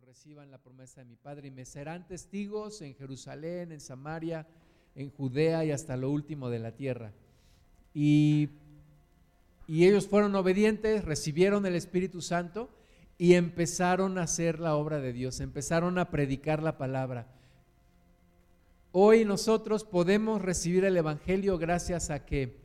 reciban la promesa de mi Padre y me serán testigos en Jerusalén, en Samaria, en Judea y hasta lo último de la tierra. Y, y ellos fueron obedientes, recibieron el Espíritu Santo y empezaron a hacer la obra de Dios, empezaron a predicar la palabra. Hoy nosotros podemos recibir el Evangelio gracias a que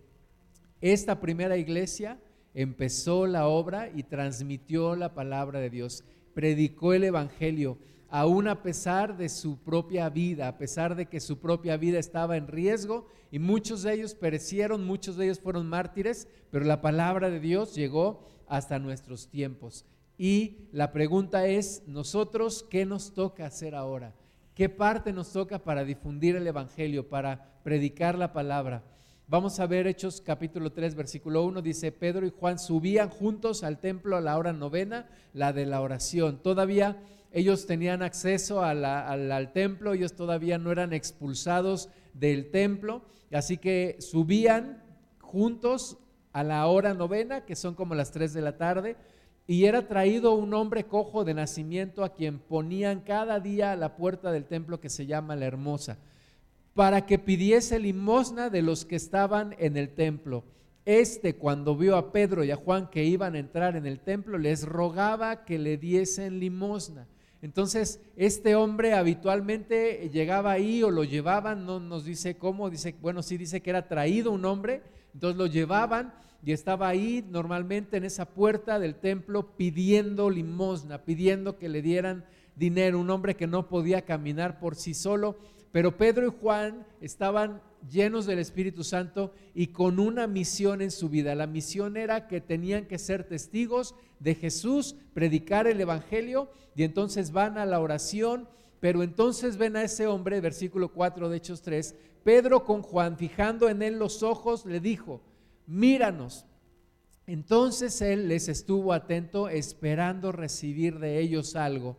esta primera iglesia empezó la obra y transmitió la palabra de Dios, predicó el Evangelio, aún a pesar de su propia vida, a pesar de que su propia vida estaba en riesgo y muchos de ellos perecieron, muchos de ellos fueron mártires, pero la palabra de Dios llegó hasta nuestros tiempos. Y la pregunta es, nosotros, ¿qué nos toca hacer ahora? ¿Qué parte nos toca para difundir el Evangelio, para predicar la palabra? Vamos a ver Hechos capítulo 3, versículo 1, dice, Pedro y Juan subían juntos al templo a la hora novena, la de la oración. Todavía ellos tenían acceso al, al, templo, ellos todavía no eran expulsados del templo, así que subían juntos a la hora novena, que son como las 3 de la tarde, y era traído un hombre cojo de nacimiento a quien ponían cada día a la puerta del templo que se llama la Hermosa, para que pidiese limosna de los que estaban en el templo. Este, cuando vio a Pedro y a Juan que iban a entrar en el templo, les rogaba que le diesen limosna. Entonces, este hombre habitualmente llegaba ahí o lo llevaban, no nos dice cómo, dice, bueno, sí dice que era traído un hombre, entonces lo llevaban y estaba ahí normalmente en esa puerta del templo pidiendo limosna, pidiendo que le dieran dinero, un hombre que no podía caminar por sí solo, pero Pedro y Juan estaban llenos del Espíritu Santo y con una misión en su vida. La misión era que tenían que ser testigos de Jesús, predicar el Evangelio y entonces van a la oración, pero entonces ven a ese hombre, versículo 4 de Hechos 3, Pedro con Juan, fijando en él los ojos, le dijo, míranos. Entonces él les estuvo atento esperando recibir de ellos algo.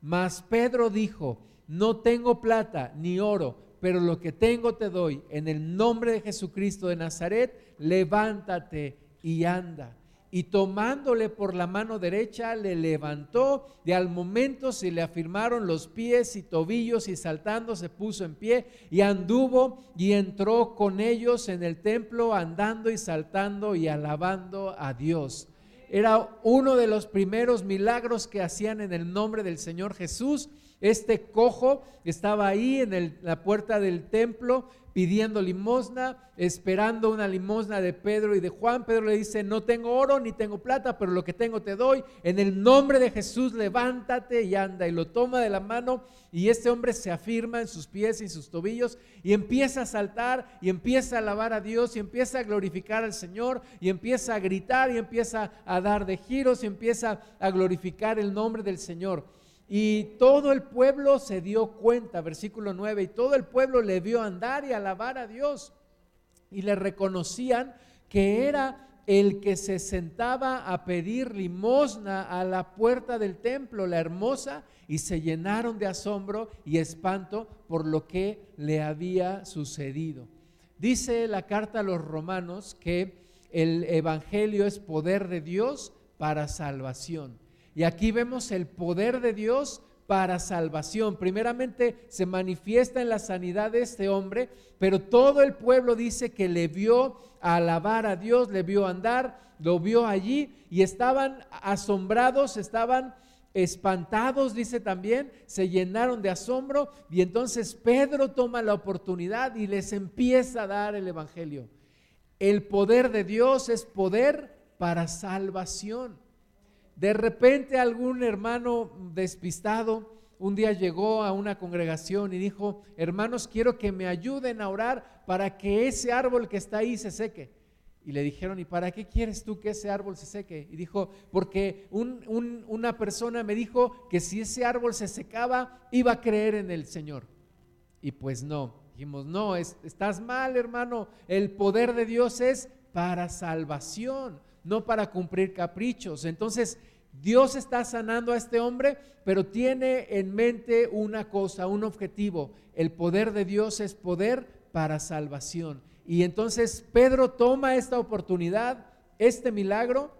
Mas Pedro dijo, no tengo plata ni oro, pero lo que tengo te doy. En el nombre de Jesucristo de Nazaret, levántate y anda y tomándole por la mano derecha le levantó, y al momento se le afirmaron los pies y tobillos y saltando se puso en pie y anduvo y entró con ellos en el templo andando y saltando y alabando a Dios. Era uno de los primeros milagros que hacían en el nombre del Señor Jesús. Este cojo estaba ahí en la puerta del templo pidiendo limosna, esperando una limosna de Pedro y de Juan. Pedro le dice, no tengo oro ni tengo plata, pero lo que tengo te doy. En el nombre de Jesús, levántate y anda. Y lo toma de la mano y este hombre se afirma en sus pies y sus tobillos y empieza a saltar y empieza a alabar a Dios y empieza a glorificar al Señor y empieza a gritar y empieza a dar de giros y empieza a glorificar el nombre del Señor. Y todo el pueblo se dio cuenta, versículo 9, y todo el pueblo le vio andar y alabar a Dios. Y le reconocían que era el que se sentaba a pedir limosna a la puerta del templo, la hermosa, y se llenaron de asombro y espanto por lo que le había sucedido. Dice la carta a los romanos que el Evangelio es poder de Dios para salvación. Y aquí vemos el poder de Dios para salvación. Primeramente se manifiesta en la sanidad de este hombre, pero todo el pueblo dice que le vio alabar a Dios, le vio andar, lo vio allí y estaban asombrados, estaban espantados, dice también, se llenaron de asombro y entonces Pedro toma la oportunidad y les empieza a dar el Evangelio. El poder de Dios es poder para salvación. De repente algún hermano despistado un día llegó a una congregación y dijo, hermanos, quiero que me ayuden a orar para que ese árbol que está ahí se seque. Y le dijeron, ¿y para qué quieres tú que ese árbol se seque? Y dijo, porque una persona me dijo que si ese árbol se secaba, iba a creer en el Señor. Y pues no, dijimos, no, estás mal, hermano. El poder de Dios es para salvación no para cumplir caprichos. Entonces, Dios está sanando a este hombre, pero tiene en mente una cosa, un objetivo. El poder de Dios es poder para salvación. Y entonces Pedro toma esta oportunidad, este milagro,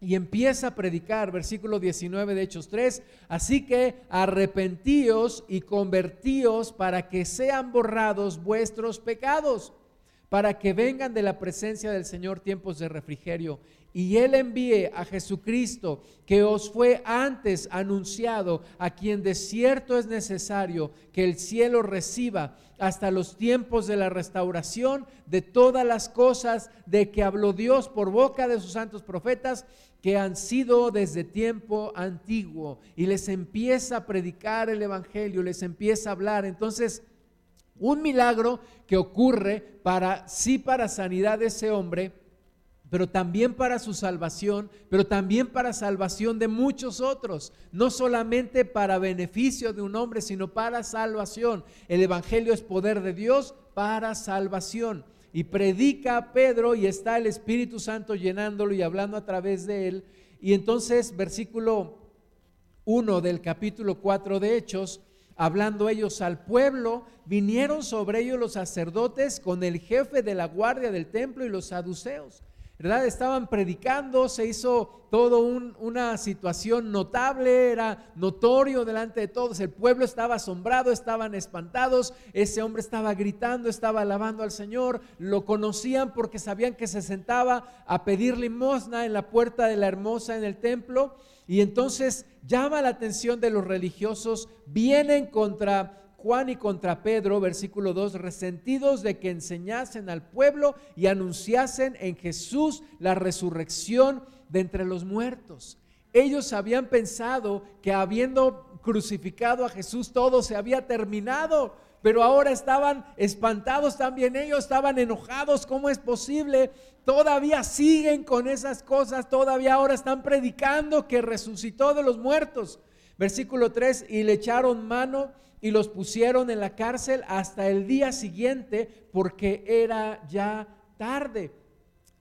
y empieza a predicar, versículo 19 de Hechos 3, así que arrepentíos y convertíos para que sean borrados vuestros pecados, para que vengan de la presencia del Señor tiempos de refrigerio y Él envíe a Jesucristo, que os fue antes anunciado, a quien de cierto es necesario que el cielo reciba hasta los tiempos de la restauración de todas las cosas de que habló Dios por boca de sus santos profetas, que han sido desde tiempo antiguo. Y les empieza a predicar el Evangelio, les empieza a hablar. Entonces, un milagro que ocurre para, sí para sanidad de ese hombre, pero también para su salvación, pero también para salvación de muchos otros, no solamente para beneficio de un hombre, sino para salvación. El Evangelio es poder de Dios para salvación. Y predica a Pedro y está el Espíritu Santo llenándolo y hablando a través de él. Y entonces, versículo 1 del capítulo 4 de Hechos, hablando ellos al pueblo, vinieron sobre ellos los sacerdotes con el jefe de la guardia del templo y los saduceos ¿verdad? Estaban predicando, se hizo todo una situación notable, era notorio delante de todos, el pueblo estaba asombrado, estaban espantados, ese hombre estaba gritando, estaba alabando al Señor, lo conocían porque sabían que se sentaba a pedir limosna en la puerta de la hermosa en el templo y entonces llama la atención de los religiosos, vienen contra Juan y contra Pedro, versículo 2, resentidos de que enseñasen al pueblo y anunciasen en Jesús la resurrección de entre los muertos. Ellos habían pensado que habiendo crucificado a Jesús todo se había terminado, pero ahora estaban espantados también ellos, estaban enojados, ¿cómo es posible? Todavía siguen con esas cosas, todavía ahora están predicando que resucitó de los muertos. Versículo 3, y le echaron mano y los pusieron en la cárcel hasta el día siguiente porque era ya tarde.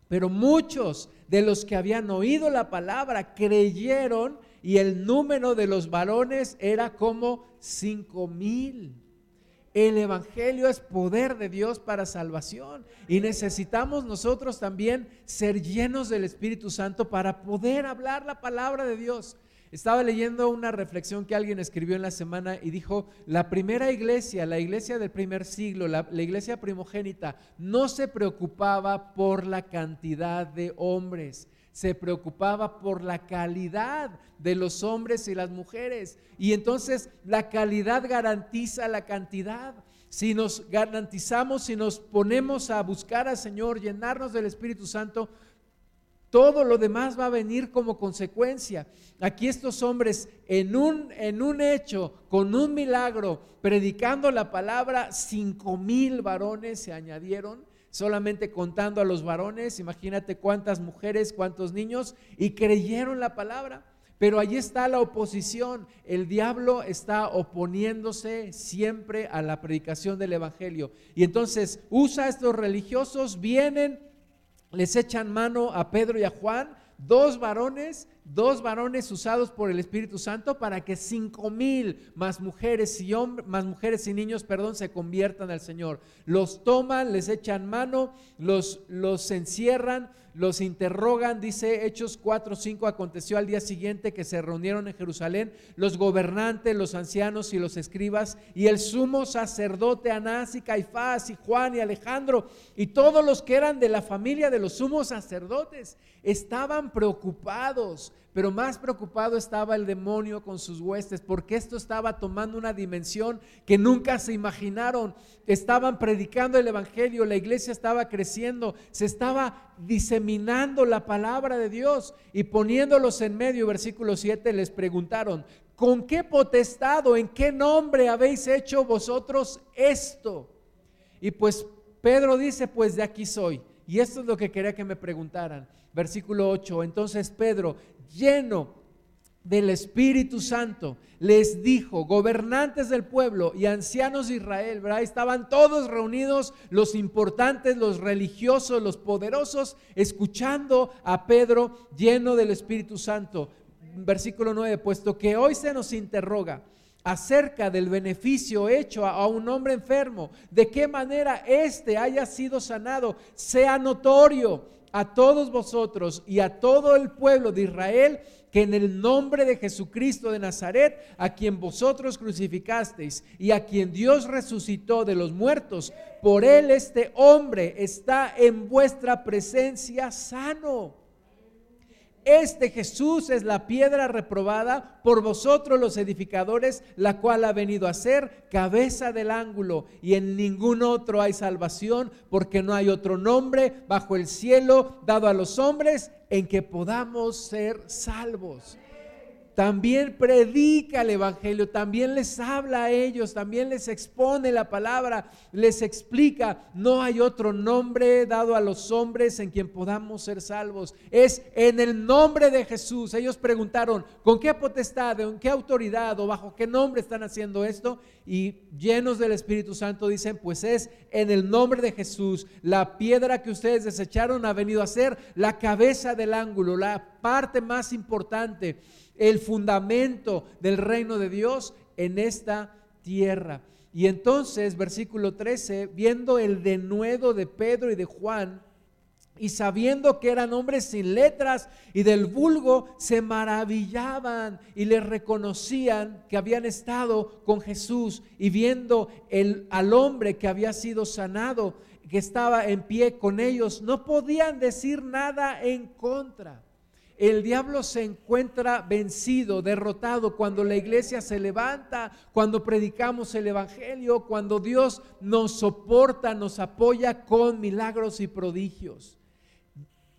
Pero muchos de los que habían oído la palabra creyeron y el número de los varones era como cinco mil. El Evangelio es poder de Dios para salvación y necesitamos nosotros también ser llenos del Espíritu Santo para poder hablar la palabra de Dios. Estaba leyendo una reflexión que alguien escribió en la semana y dijo, la primera iglesia, la iglesia del primer siglo, la, iglesia primogénita, no se preocupaba por la cantidad de hombres, se preocupaba por la calidad de los hombres y las mujeres. Y entonces la calidad garantiza la cantidad. Si nos garantizamos, si nos ponemos a buscar al Señor, llenarnos del Espíritu Santo, todo lo demás va a venir como consecuencia. Aquí estos hombres en un, en un hecho, con un milagro, predicando la palabra, cinco mil varones se añadieron, solamente contando a los varones, imagínate cuántas mujeres, cuántos niños, y creyeron la palabra. Pero allí está la oposición. El diablo está oponiéndose siempre a la predicación del Evangelio. Y entonces usa a estos religiosos, vienen les echan mano a Pedro y a Juan, dos varones, dos varones usados por el Espíritu Santo para que cinco mil más mujeres y hombres, más mujeres y niños, perdón, se conviertan al Señor. Los toman, les echan mano, los, los encierran, los interrogan, dice Hechos 4, 5, aconteció al día siguiente que se reunieron en Jerusalén los gobernantes, los ancianos y los escribas, y el sumo sacerdote Anás y Caifás y Juan y Alejandro, y todos los que eran de la familia de los sumos sacerdotes, estaban preocupados pero más preocupado estaba el demonio con sus huestes, porque esto estaba tomando una dimensión que nunca se imaginaron. Estaban predicando el Evangelio, la iglesia estaba creciendo, se estaba diseminando la palabra de Dios y poniéndolos en medio, versículo 7, les preguntaron, ¿con qué potestad o en qué nombre habéis hecho vosotros esto? Y pues Pedro dice, pues de aquí soy. Y esto es lo que quería que me preguntaran. Versículo 8. Entonces Pedro, lleno del Espíritu Santo, les dijo, gobernantes del pueblo y ancianos de Israel. Estaban todos reunidos, los importantes, los religiosos, los poderosos, escuchando a Pedro lleno del Espíritu Santo. Versículo 9, puesto que hoy se nos interroga acerca del beneficio hecho a, un hombre enfermo, de qué manera éste haya sido sanado, sea notorio a todos vosotros y a todo el pueblo de Israel que en el nombre de Jesucristo de Nazaret, a quien vosotros crucificasteis y a quien Dios resucitó de los muertos, por él este hombre está en vuestra presencia sano. Este Jesús es la piedra reprobada por vosotros los edificadores, la cual ha venido a ser cabeza del ángulo. Y en ningún otro hay salvación, porque no hay otro nombre bajo el cielo dado a los hombres en que podamos ser salvos también predica el Evangelio, también les habla a ellos, también les expone la palabra, les explica, no hay otro nombre dado a los hombres en quien podamos ser salvos. Es en el nombre de Jesús. Ellos preguntaron, ¿con qué potestad, en qué autoridad o bajo qué nombre están haciendo esto? Y llenos del Espíritu Santo dicen, pues es en el nombre de Jesús. La piedra que ustedes desecharon ha venido a ser la cabeza del ángulo, la parte más importante el fundamento del reino de Dios en esta tierra. Y entonces, versículo 13, viendo el denuedo de Pedro y de Juan, y sabiendo que eran hombres sin letras y del vulgo, se maravillaban y les reconocían que habían estado con Jesús y viendo el, al hombre que había sido sanado, que estaba en pie con ellos, no podían decir nada en contra el diablo se encuentra vencido, derrotado cuando la iglesia se levanta, cuando predicamos el Evangelio, cuando Dios nos soporta, nos apoya con milagros y prodigios.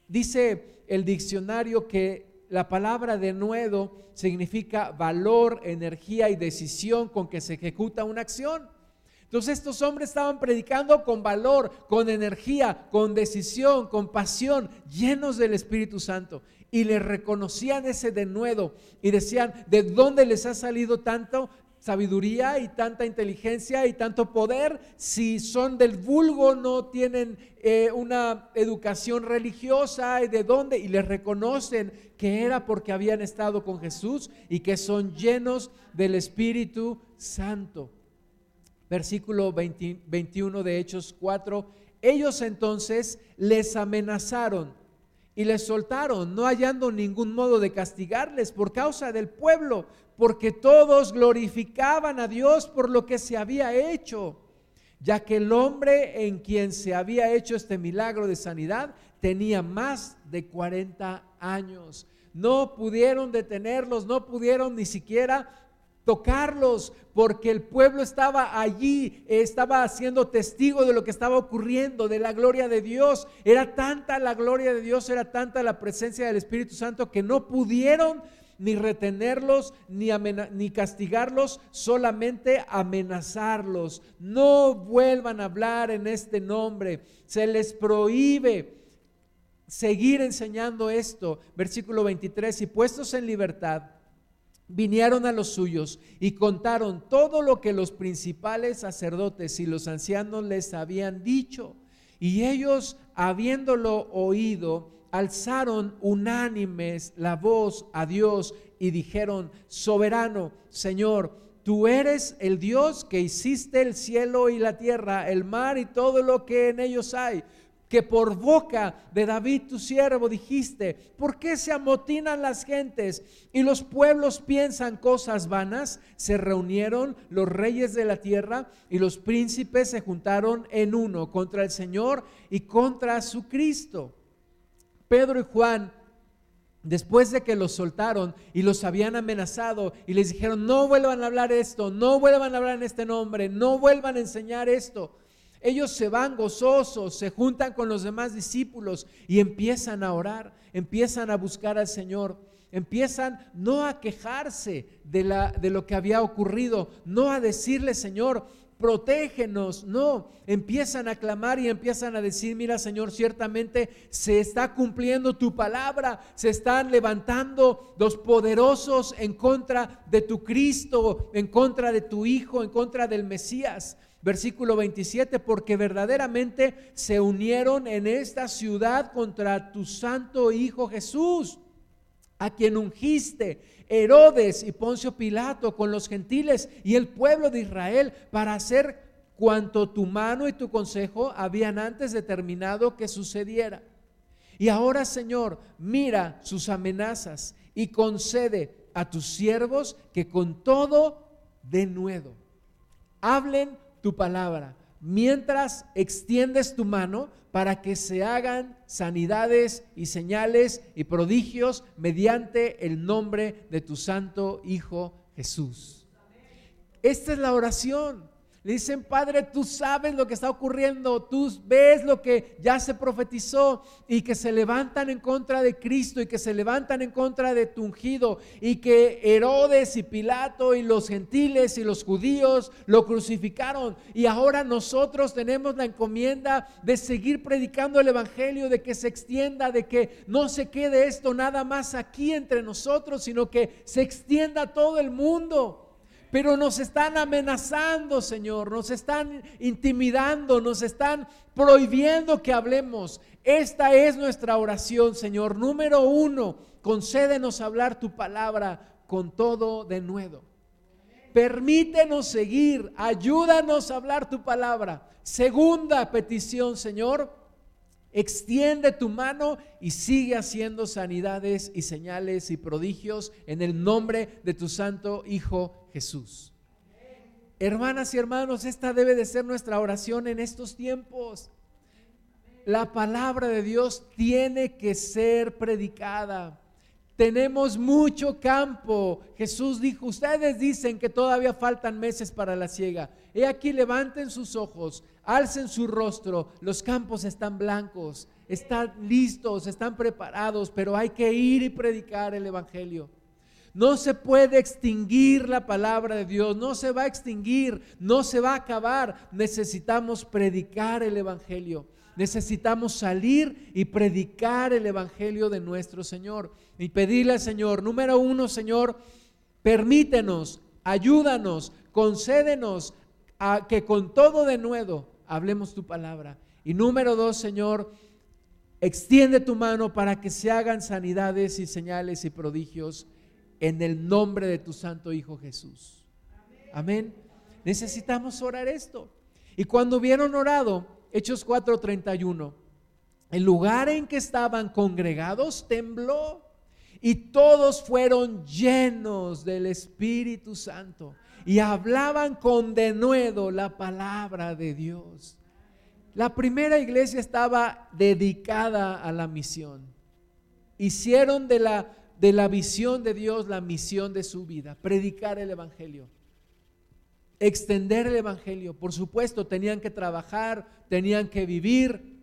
Dice el diccionario que la palabra de nuevo significa valor, energía y decisión con que se ejecuta una acción. Entonces estos hombres estaban predicando con valor, con energía, con decisión, con pasión, llenos del Espíritu Santo y le reconocían ese denuedo y decían, ¿de dónde les ha salido tanto sabiduría y tanta inteligencia y tanto poder si son del vulgo, no tienen eh, una educación religiosa y de dónde? Y les reconocen que era porque habían estado con Jesús y que son llenos del Espíritu Santo. Versículo 21 de Hechos 4. Ellos entonces les amenazaron y les soltaron, no hallando ningún modo de castigarles por causa del pueblo, porque todos glorificaban a Dios por lo que se había hecho, ya que el hombre en quien se había hecho este milagro de sanidad tenía más de 40 años. No pudieron detenerlos, no pudieron ni siquiera tocarlos, porque el pueblo estaba allí, estaba siendo testigo de lo que estaba ocurriendo, de la gloria de Dios. Era tanta la gloria de Dios, era tanta la presencia del Espíritu Santo que no pudieron ni retenerlos, ni, ni castigarlos, solamente amenazarlos. No vuelvan a hablar en este nombre. Se les prohíbe seguir enseñando esto. Versículo 23, y puestos en libertad vinieron a los suyos y contaron todo lo que los principales sacerdotes y los ancianos les habían dicho. Y ellos, habiéndolo oído, alzaron unánimes la voz a Dios y dijeron, soberano, Señor, tú eres el Dios que hiciste el cielo y la tierra, el mar y todo lo que en ellos hay que por boca de David tu siervo dijiste, ¿por qué se amotinan las gentes y los pueblos piensan cosas vanas? Se reunieron los reyes de la tierra y los príncipes se juntaron en uno contra el Señor y contra su Cristo. Pedro y Juan Después de que los soltaron y los habían amenazado y les dijeron, no vuelvan a hablar esto, no vuelvan a hablar en este nombre, no vuelvan a enseñar esto. Ellos se van gozosos, se juntan con los demás discípulos y empiezan a orar, empiezan a buscar al Señor, empiezan no a quejarse de, lo que había ocurrido, no a decirle, Señor, protégenos, no, empiezan a clamar y empiezan a decir, mira Señor, ciertamente se está cumpliendo tu palabra, se están levantando los poderosos en contra de tu Cristo, en contra de tu Hijo, en contra del Mesías. Versículo 27, porque verdaderamente se unieron en esta ciudad contra tu santo Hijo Jesús, a quien ungiste Herodes y Poncio Pilato con los gentiles y el pueblo de Israel para hacer cuanto tu mano y tu consejo habían antes determinado que sucediera. Y ahora, Señor, mira sus amenazas y concede a tus siervos que con todo de nuevo hablen tu palabra, mientras extiendes tu mano para que se hagan sanidades y señales y prodigios mediante el nombre de tu santo Hijo Jesús. Esta es la oración. Le dicen, Padre, tú sabes lo que está ocurriendo, tú ves lo que ya se profetizó y que se levantan en contra de Cristo y que se levantan en contra de tu ungido y que Herodes y Pilato y los gentiles y los judíos lo crucificaron. Y ahora nosotros tenemos la encomienda de seguir predicando el Evangelio, de que se extienda, de que no se quede esto nada más aquí entre nosotros, sino que se extienda a todo el mundo. Pero nos están amenazando, Señor, nos están intimidando, nos están prohibiendo que hablemos. Esta es nuestra oración, Señor. Número uno, concédenos hablar tu palabra con todo de nuevo. Permítenos seguir, ayúdanos a hablar tu palabra. Segunda petición, Señor, Extiende tu mano y sigue haciendo sanidades y señales y prodigios en el nombre de tu santo Hijo Jesús. Hermanas y hermanos, esta debe de ser nuestra oración en estos tiempos. La palabra de Dios tiene que ser predicada. Tenemos mucho campo. Jesús dijo, ustedes dicen que todavía faltan meses para la siega. He aquí, levanten sus ojos, alcen su rostro. Los campos están blancos, están listos, están preparados, pero hay que ir y predicar el Evangelio. No se puede extinguir la palabra de Dios, no se va a extinguir, no se va a acabar. Necesitamos predicar el Evangelio. Necesitamos salir y predicar el Evangelio de nuestro Señor y pedirle al Señor, número uno, Señor, permítenos, ayúdanos, concédenos a que con todo de nuevo hablemos tu palabra. Y número dos, Señor, extiende tu mano para que se hagan sanidades y señales y prodigios en el nombre de tu Santo Hijo Jesús. Amén. Necesitamos orar esto. Y cuando hubieron orado, Hechos 4:31. El lugar en que estaban congregados tembló y todos fueron llenos del Espíritu Santo y hablaban con denuedo la palabra de Dios. La primera iglesia estaba dedicada a la misión. Hicieron de la, de la visión de Dios la misión de su vida, predicar el Evangelio extender el Evangelio. Por supuesto, tenían que trabajar, tenían que vivir,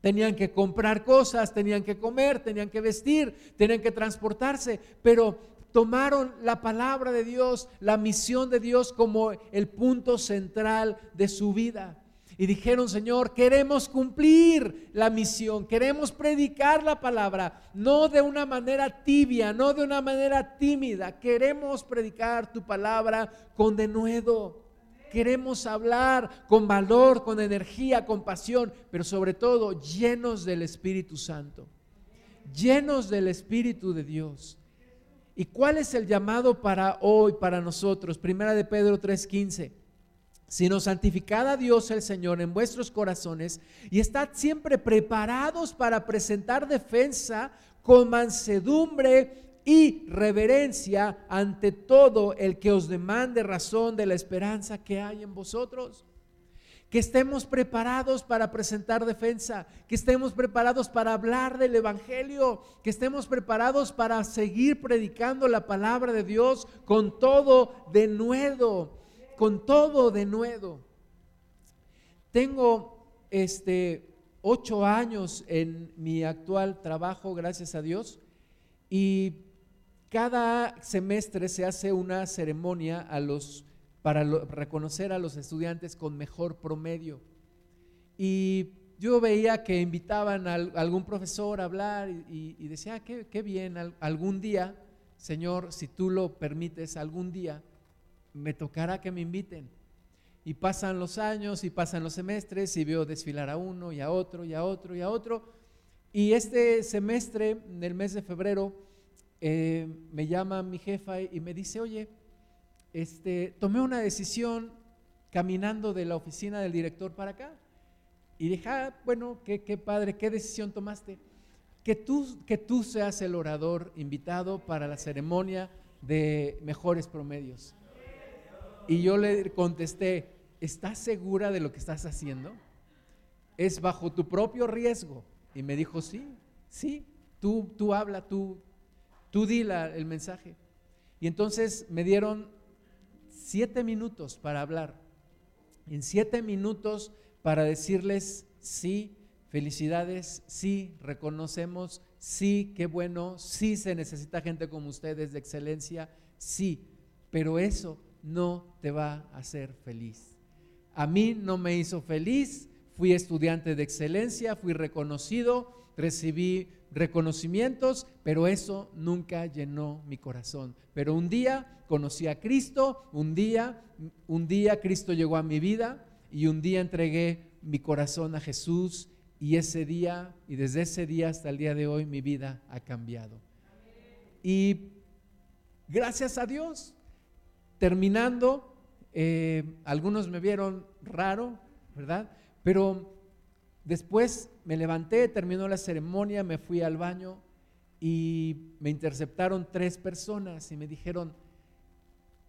tenían que comprar cosas, tenían que comer, tenían que vestir, tenían que transportarse, pero tomaron la palabra de Dios, la misión de Dios como el punto central de su vida. Y dijeron, Señor, queremos cumplir la misión, queremos predicar la palabra, no de una manera tibia, no de una manera tímida, queremos predicar tu palabra con denuedo. Queremos hablar con valor, con energía, con pasión, pero sobre todo llenos del Espíritu Santo, llenos del Espíritu de Dios. ¿Y cuál es el llamado para hoy, para nosotros? Primera de Pedro 3:15 sino santificad a Dios el Señor en vuestros corazones y estad siempre preparados para presentar defensa con mansedumbre y reverencia ante todo el que os demande razón de la esperanza que hay en vosotros. Que estemos preparados para presentar defensa, que estemos preparados para hablar del Evangelio, que estemos preparados para seguir predicando la palabra de Dios con todo de nuevo con todo de nuevo. Tengo este ocho años en mi actual trabajo, gracias a Dios, y cada semestre se hace una ceremonia para reconocer a los estudiantes con mejor promedio. Y yo veía que invitaban a, algún profesor a hablar y, decía, ah, qué bien, algún día, Señor, si tú lo permites, algún día me tocará que me inviten. Y pasan los años y pasan los semestres y veo desfilar a uno y a otro y a otro y a otro. Y este semestre, en el mes de febrero, eh, me llama mi jefa y me dice, oye, este, tomé una decisión caminando de la oficina del director para acá. Y dije, ah, bueno, qué, qué padre, ¿qué decisión tomaste? que tú, que tú seas el orador invitado para la ceremonia de mejores promedios. Y yo le contesté, ¿estás segura de lo que estás haciendo? Es bajo tu propio riesgo. Y me dijo, sí, sí, tú, tú habla, tú, tú di el mensaje. Y entonces me dieron siete minutos para hablar. En siete minutos para decirles, sí, felicidades, sí, reconocemos, sí, qué bueno, sí se necesita gente como ustedes de excelencia, sí, pero eso no te va a hacer feliz. A mí no me hizo feliz, fui estudiante de excelencia, fui reconocido, recibí reconocimientos, pero eso nunca llenó mi corazón. Pero un día conocí a Cristo, un día, un día Cristo llegó a mi vida y un día entregué mi corazón a Jesús y ese día y desde ese día hasta el día de hoy mi vida ha cambiado. Y gracias a Dios, terminando, eh, algunos me vieron raro, ¿verdad? Pero después me levanté, terminó la ceremonia, me fui al baño y me interceptaron tres personas y me dijeron,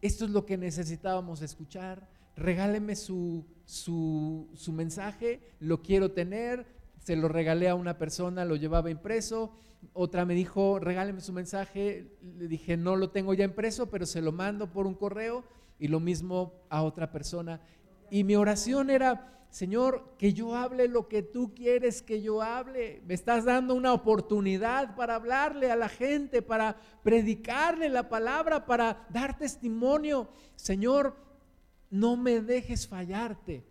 esto es lo que necesitábamos escuchar, regáleme su, su, su mensaje, lo quiero tener, se lo regalé a una persona, lo llevaba impreso, otra me dijo, regáleme su mensaje, le dije, no lo tengo ya impreso, pero se lo mando por un correo y lo mismo a otra persona. Y mi oración era, Señor, que yo hable lo que tú quieres que yo hable. Me estás dando una oportunidad para hablarle a la gente, para predicarle la palabra, para dar testimonio. Señor, no me dejes fallarte.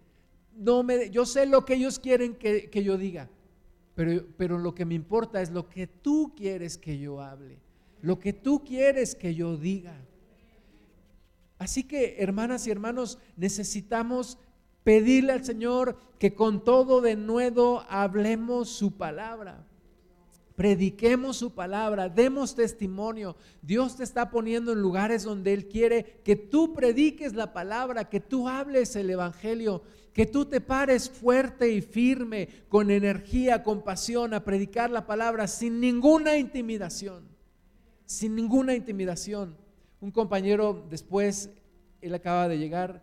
No me, yo sé lo que ellos quieren que, que yo diga, pero, pero lo que me importa es lo que tú quieres que yo hable, lo que tú quieres que yo diga. Así que, hermanas y hermanos, necesitamos pedirle al Señor que con todo de nuevo hablemos su palabra. Prediquemos su palabra, demos testimonio. Dios te está poniendo en lugares donde Él quiere que tú prediques la palabra, que tú hables el Evangelio, que tú te pares fuerte y firme, con energía, con pasión, a predicar la palabra sin ninguna intimidación, sin ninguna intimidación. Un compañero después, él acaba de llegar,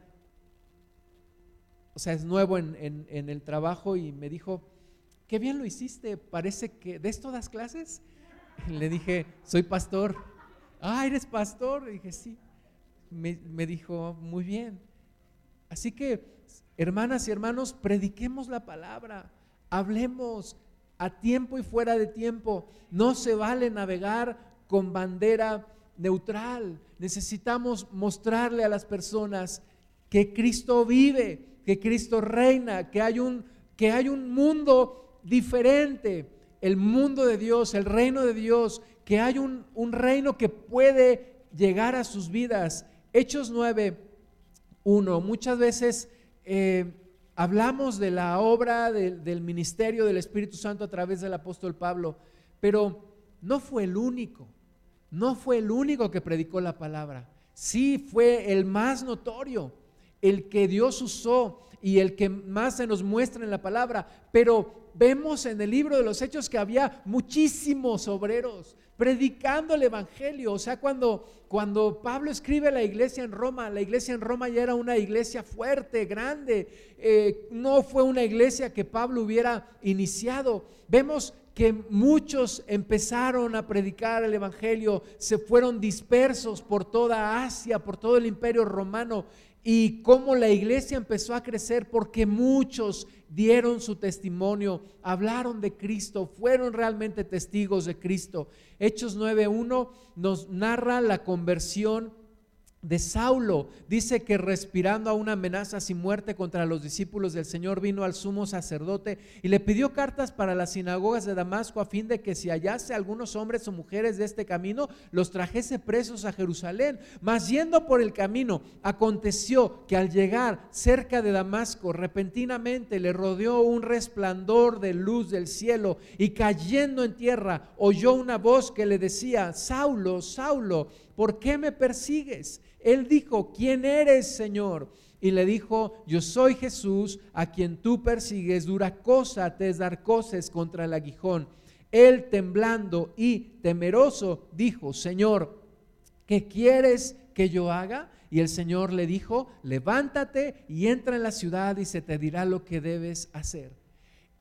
o sea, es nuevo en, el trabajo y me dijo, qué bien lo hiciste, parece que, ¿de esto das clases? le dije, soy pastor. Ah, eres pastor. dije, sí. Me, me dijo, muy bien. Así que, hermanas y hermanos, prediquemos la palabra, hablemos a tiempo y fuera de tiempo. No se vale navegar con bandera neutral. Necesitamos mostrarle a las personas que Cristo vive, que Cristo reina, que hay un, que hay un mundo diferente, el mundo de Dios, el reino de Dios, que hay un, reino que puede llegar a sus vidas. Hechos 9, 1. Muchas veces eh, hablamos de la obra del ministerio del Espíritu Santo a través del apóstol Pablo, pero no fue el único no fue el único que predicó la palabra. Sí fue el más notorio, el que Dios usó y el que más se nos muestra en la palabra. Pero vemos en el libro de los Hechos que había muchísimos obreros predicando el Evangelio. O sea, cuando, cuando Pablo escribe la iglesia en Roma, la iglesia en Roma ya era una iglesia fuerte, grande. Eh, no fue una iglesia que Pablo hubiera iniciado. Vemos que muchos empezaron a predicar el Evangelio, se fueron dispersos por toda Asia, por todo el imperio romano, y cómo la iglesia empezó a crecer porque muchos dieron su testimonio, hablaron de Cristo, fueron realmente testigos de Cristo. Hechos 9.1 nos narra la conversión de Saulo. Dice que respirando a una amenaza sin muerte contra los discípulos del Señor, vino al sumo sacerdote y le pidió cartas para las sinagogas de Damasco a fin de que si hallase algunos hombres o mujeres de este camino, los trajese presos a Jerusalén. Mas yendo por el camino, aconteció que al llegar cerca de Damasco, repentinamente le rodeó un resplandor de luz del cielo y cayendo en tierra, oyó una voz que le decía, Saulo, Saulo, ¿por qué me persigues? Él dijo, ¿quién eres, Señor? Y le dijo, yo soy Jesús, a quien tú persigues, dura cosa te es dar cosas contra el aguijón. Él temblando y temeroso dijo, Señor, ¿qué quieres que yo haga? Y el Señor le dijo, levántate y entra en la ciudad y se te dirá lo que debes hacer.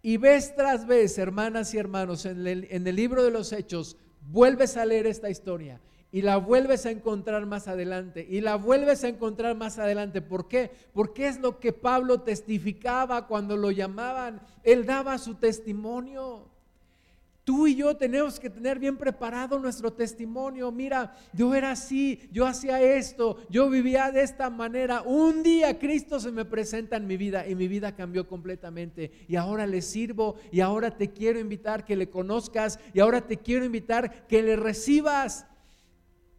Y vez tras vez, hermanas y hermanos, en el, en el libro de los Hechos, vuelves a leer esta historia y la vuelves a encontrar más adelante y la vuelves a encontrar más adelante. ¿Por qué? Porque es lo que Pablo testificaba cuando lo llamaban. Él daba su testimonio. Tú y yo tenemos que tener bien preparado nuestro testimonio. Mira, yo era así, yo hacía esto, yo vivía de esta manera. Un día Cristo se me presenta en mi vida y mi vida cambió completamente. Y ahora le sirvo y ahora te quiero invitar que le conozcas y ahora te quiero invitar que le recibas.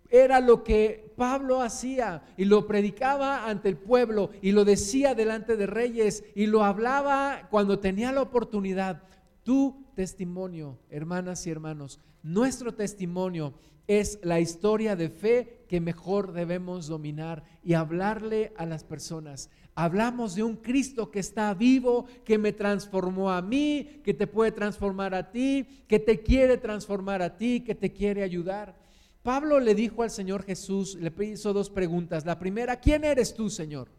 Era lo que Pablo hacía y lo predicaba ante el pueblo y lo decía delante de reyes y lo hablaba cuando tenía la oportunidad. Tú testimonio, hermanas y hermanos, nuestro testimonio es la historia de fe que mejor debemos dominar y hablarle a las personas. Hablamos de un Cristo que está vivo, que me transformó a mí, que te puede transformar a ti, que te quiere transformar a ti, que te quiere ayudar. Pablo le dijo al Señor Jesús, le hizo dos preguntas. La primera, ¿quién eres tú, Señor?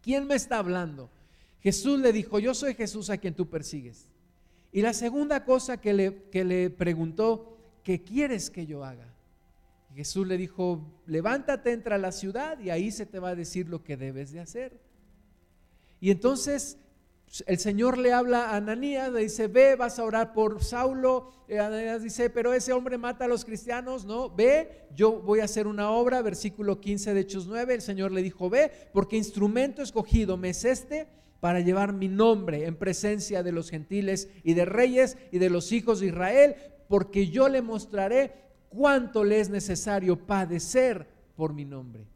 ¿Quién me está hablando? Jesús le dijo, yo soy Jesús a quien tú persigues. Y la segunda cosa que le, que le preguntó, ¿qué quieres que yo haga? Jesús le dijo, levántate, entra a la ciudad y ahí se te va a decir lo que debes de hacer. Y entonces el Señor le habla a Ananías, le dice, ve, vas a orar por Saulo. Ananías dice, pero ese hombre mata a los cristianos, no, ve, yo voy a hacer una obra, versículo 15 de Hechos 9, el Señor le dijo, ve, porque instrumento escogido me es este para llevar mi nombre en presencia de los gentiles y de reyes y de los hijos de Israel, porque yo le mostraré cuánto le es necesario padecer por mi nombre.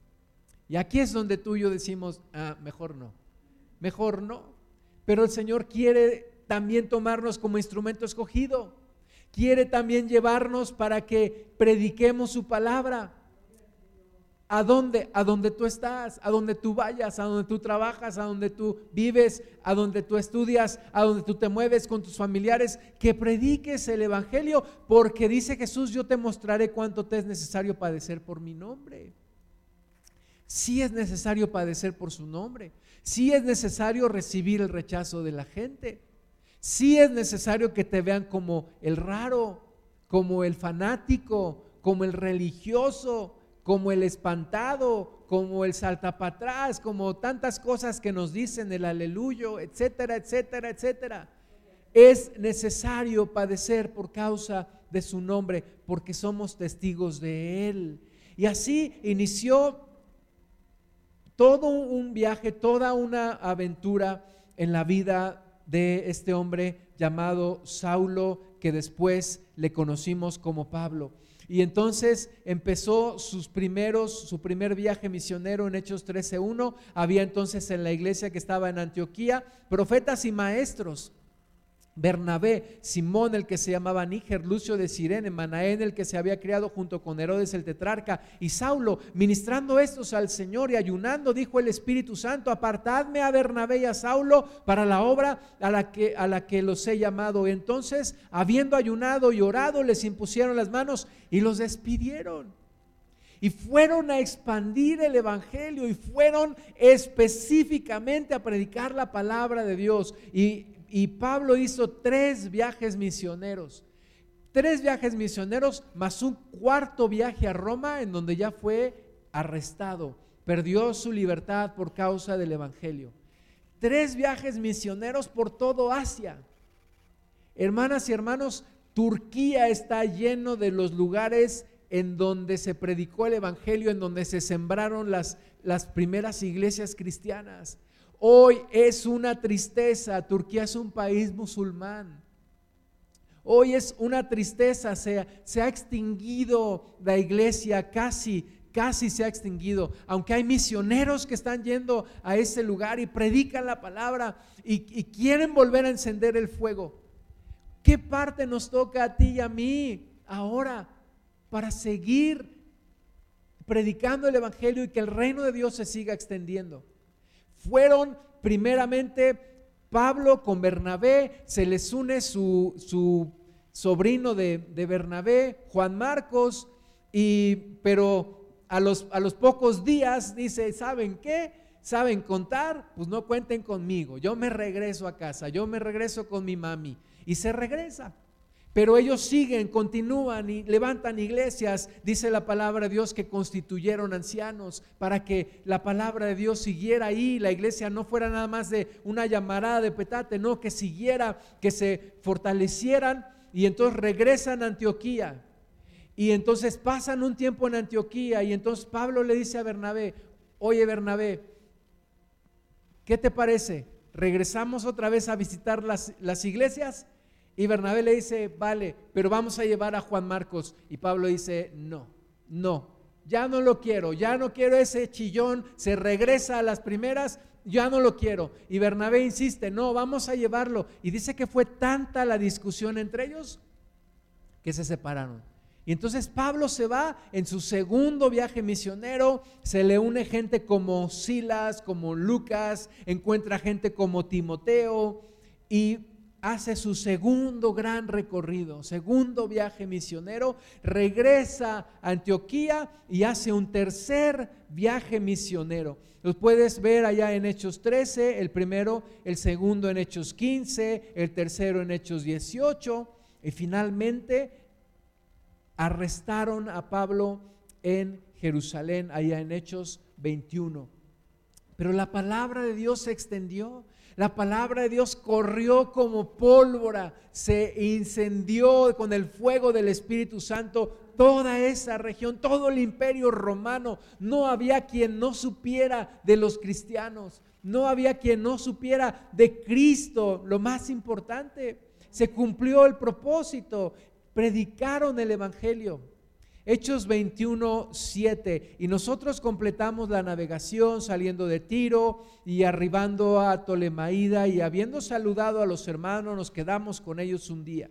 Y aquí es donde tú y yo decimos, ah, mejor no, mejor no. Pero el Señor quiere también tomarnos como instrumento escogido. Quiere también llevarnos para que prediquemos su palabra. ¿A dónde? A donde tú estás, a donde tú vayas, a donde tú trabajas, a donde tú vives, a donde tú estudias, a donde tú te mueves con tus familiares, que prediques el Evangelio, porque dice Jesús, yo te mostraré cuánto te es necesario padecer por mi nombre. Sí es necesario padecer por su nombre, sí es necesario recibir el rechazo de la gente, sí es necesario que te vean como el raro, como el fanático, como el religioso, como el espantado, como el salta para atrás, como tantas cosas que nos dicen el aleluyo, etcétera, etcétera, etcétera. Es necesario padecer por causa de su nombre, porque somos testigos de Él. Y así inició todo un viaje, toda una aventura en la vida de este hombre llamado Saulo, que después le conocimos como Pablo. Y entonces empezó sus primeros, su primer viaje misionero en Hechos 13.1. Había entonces en la iglesia que estaba en Antioquía profetas y maestros Bernabé, Simón el que se llamaba Níger, Lucio de Sirene, Manaén el que se había criado junto con Herodes el tetrarca y Saulo, ministrando estos al Señor y ayunando, dijo el Espíritu Santo, apartadme a Bernabé y a Saulo para la obra a la que, a la que los he llamado. Entonces, habiendo ayunado y orado, les impusieron las manos y los despidieron. Y fueron a expandir el Evangelio y fueron específicamente a predicar la palabra de Dios. Y y Pablo hizo tres viajes misioneros. Tres viajes misioneros más un cuarto viaje a Roma en donde ya fue arrestado. Perdió su libertad por causa del Evangelio. Tres viajes misioneros por todo Asia. Hermanas y hermanos, Turquía está lleno de los lugares en donde se predicó el Evangelio, en donde se sembraron las, las primeras iglesias cristianas. Hoy es una tristeza, Turquía es un país musulmán. Hoy es una tristeza, se, se, ha extinguido la iglesia, casi, casi se ha extinguido. Aunque hay misioneros que están yendo a ese lugar y predican la palabra y, y quieren volver a encender el fuego. ¿Qué parte nos toca a ti y a mí ahora para seguir predicando el Evangelio y que el reino de Dios se siga extendiendo? Fueron primeramente Pablo con Bernabé, se les une su, sobrino de, de Bernabé, Juan Marcos, y, pero a los, a los pocos días dice, ¿saben qué? ¿Saben contar? Pues no cuenten conmigo, yo me regreso a casa, yo me regreso con mi mami. Y se regresa. Pero ellos siguen, continúan y levantan iglesias, dice la palabra de Dios que constituyeron ancianos para que la palabra de Dios siguiera ahí, la iglesia no fuera nada más de una llamarada de petate, no, que siguiera, que se fortalecieran y entonces regresan a Antioquía. Y entonces pasan un tiempo en Antioquía y entonces Pablo le dice a Bernabé, oye Bernabé, ¿qué te parece? ¿Regresamos otra vez a visitar las, las iglesias? Y Bernabé le dice, vale, pero vamos a llevar a Juan Marcos. Y Pablo dice, no, no, ya no lo quiero, ya no quiero ese chillón, se regresa a las primeras, ya no lo quiero. Y Bernabé insiste, no, vamos a llevarlo. Y dice que fue tanta la discusión entre ellos que se separaron. Y entonces Pablo se va en su segundo viaje misionero, se le une gente como Silas, como Lucas, encuentra gente como Timoteo y hace su segundo gran recorrido, segundo viaje misionero, regresa a Antioquía y hace un tercer viaje misionero. Los puedes ver allá en Hechos 13, el primero, el segundo en Hechos 15, el tercero en Hechos 18 y finalmente arrestaron a Pablo en Jerusalén, allá en Hechos 21. Pero la palabra de Dios se extendió la palabra de Dios corrió como pólvora, se incendió con el fuego del Espíritu Santo toda esa región, todo el imperio romano. No había quien no supiera de los cristianos, no había quien no supiera de Cristo, lo más importante. Se cumplió el propósito, predicaron el Evangelio. Hechos 21, 7. Y nosotros completamos la navegación saliendo de Tiro y arribando a Tolemaída y habiendo saludado a los hermanos nos quedamos con ellos un día.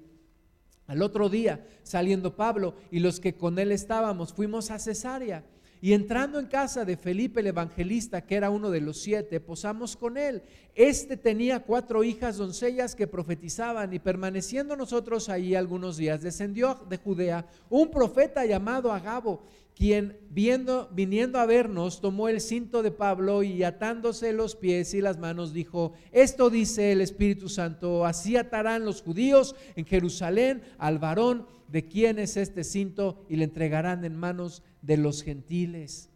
Al otro día, saliendo Pablo y los que con él estábamos, fuimos a Cesarea y entrando en casa de Felipe el evangelista, que era uno de los siete, posamos con él. Este tenía cuatro hijas doncellas que profetizaban y permaneciendo nosotros ahí algunos días, descendió de Judea un profeta llamado Agabo, quien viendo, viniendo a vernos, tomó el cinto de Pablo y atándose los pies y las manos dijo, esto dice el Espíritu Santo, así atarán los judíos en Jerusalén al varón de quien es este cinto y le entregarán en manos de los gentiles.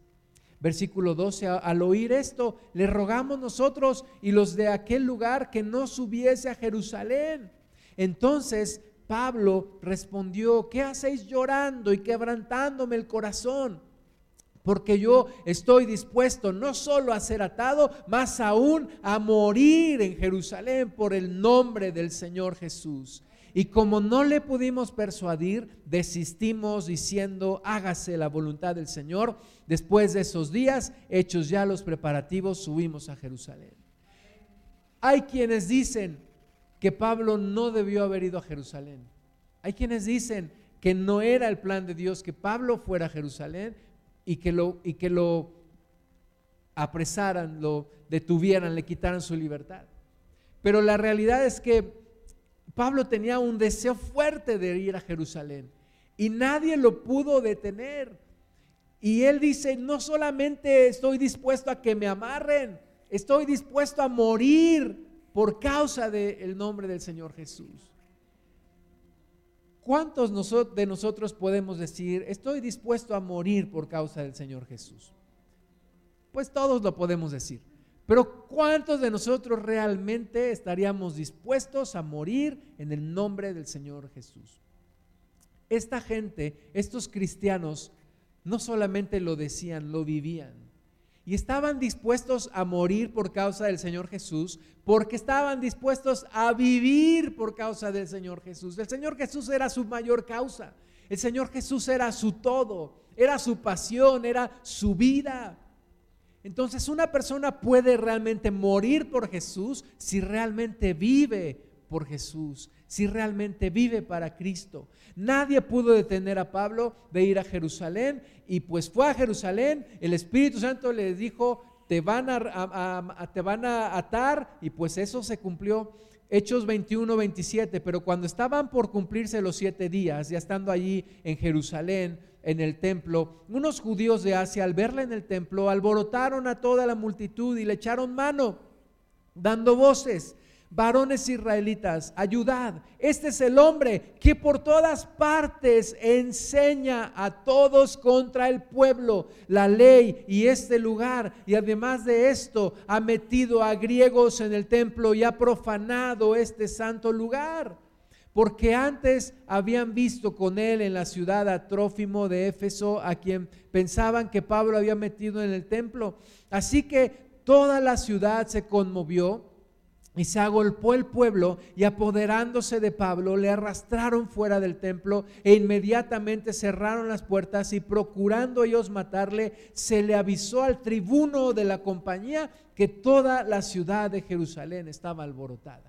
Versículo 12, al oír esto, le rogamos nosotros y los de aquel lugar que no subiese a Jerusalén. Entonces Pablo respondió, ¿qué hacéis llorando y quebrantándome el corazón? Porque yo estoy dispuesto no solo a ser atado, más aún a morir en Jerusalén por el nombre del Señor Jesús. Y como no le pudimos persuadir, desistimos diciendo, hágase la voluntad del Señor. Después de esos días, hechos ya los preparativos, subimos a Jerusalén. Hay quienes dicen que Pablo no debió haber ido a Jerusalén. Hay quienes dicen que no era el plan de Dios que Pablo fuera a Jerusalén y que lo, y que lo apresaran, lo detuvieran, le quitaran su libertad. Pero la realidad es que Pablo tenía un deseo fuerte de ir a Jerusalén y nadie lo pudo detener. Y él dice, no solamente estoy dispuesto a que me amarren, estoy dispuesto a morir por causa del nombre del Señor Jesús. ¿Cuántos de nosotros podemos decir, estoy dispuesto a morir por causa del Señor Jesús? Pues todos lo podemos decir. Pero ¿cuántos de nosotros realmente estaríamos dispuestos a morir en el nombre del Señor Jesús? Esta gente, estos cristianos, no solamente lo decían, lo vivían. Y estaban dispuestos a morir por causa del Señor Jesús, porque estaban dispuestos a vivir por causa del Señor Jesús. El Señor Jesús era su mayor causa. El Señor Jesús era su todo, era su pasión, era su vida. Entonces una persona puede realmente morir por Jesús si realmente vive por Jesús, si realmente vive para Cristo. Nadie pudo detener a Pablo de ir a Jerusalén y pues fue a Jerusalén, el Espíritu Santo le dijo, te van a, te van a atar y pues eso se cumplió. Hechos 21, 27, pero cuando estaban por cumplirse los siete días, ya estando allí en Jerusalén, en el templo, unos judíos de Asia al verla en el templo alborotaron a toda la multitud y le echaron mano, dando voces varones israelitas, ayudad. Este es el hombre que por todas partes enseña a todos contra el pueblo la ley y este lugar. Y además de esto, ha metido a griegos en el templo y ha profanado este santo lugar. Porque antes habían visto con él en la ciudad a Trófimo de Éfeso, a quien pensaban que Pablo había metido en el templo. Así que toda la ciudad se conmovió y se agolpó el pueblo y apoderándose de Pablo le arrastraron fuera del templo e inmediatamente cerraron las puertas y procurando ellos matarle, se le avisó al tribuno de la compañía que toda la ciudad de Jerusalén estaba alborotada.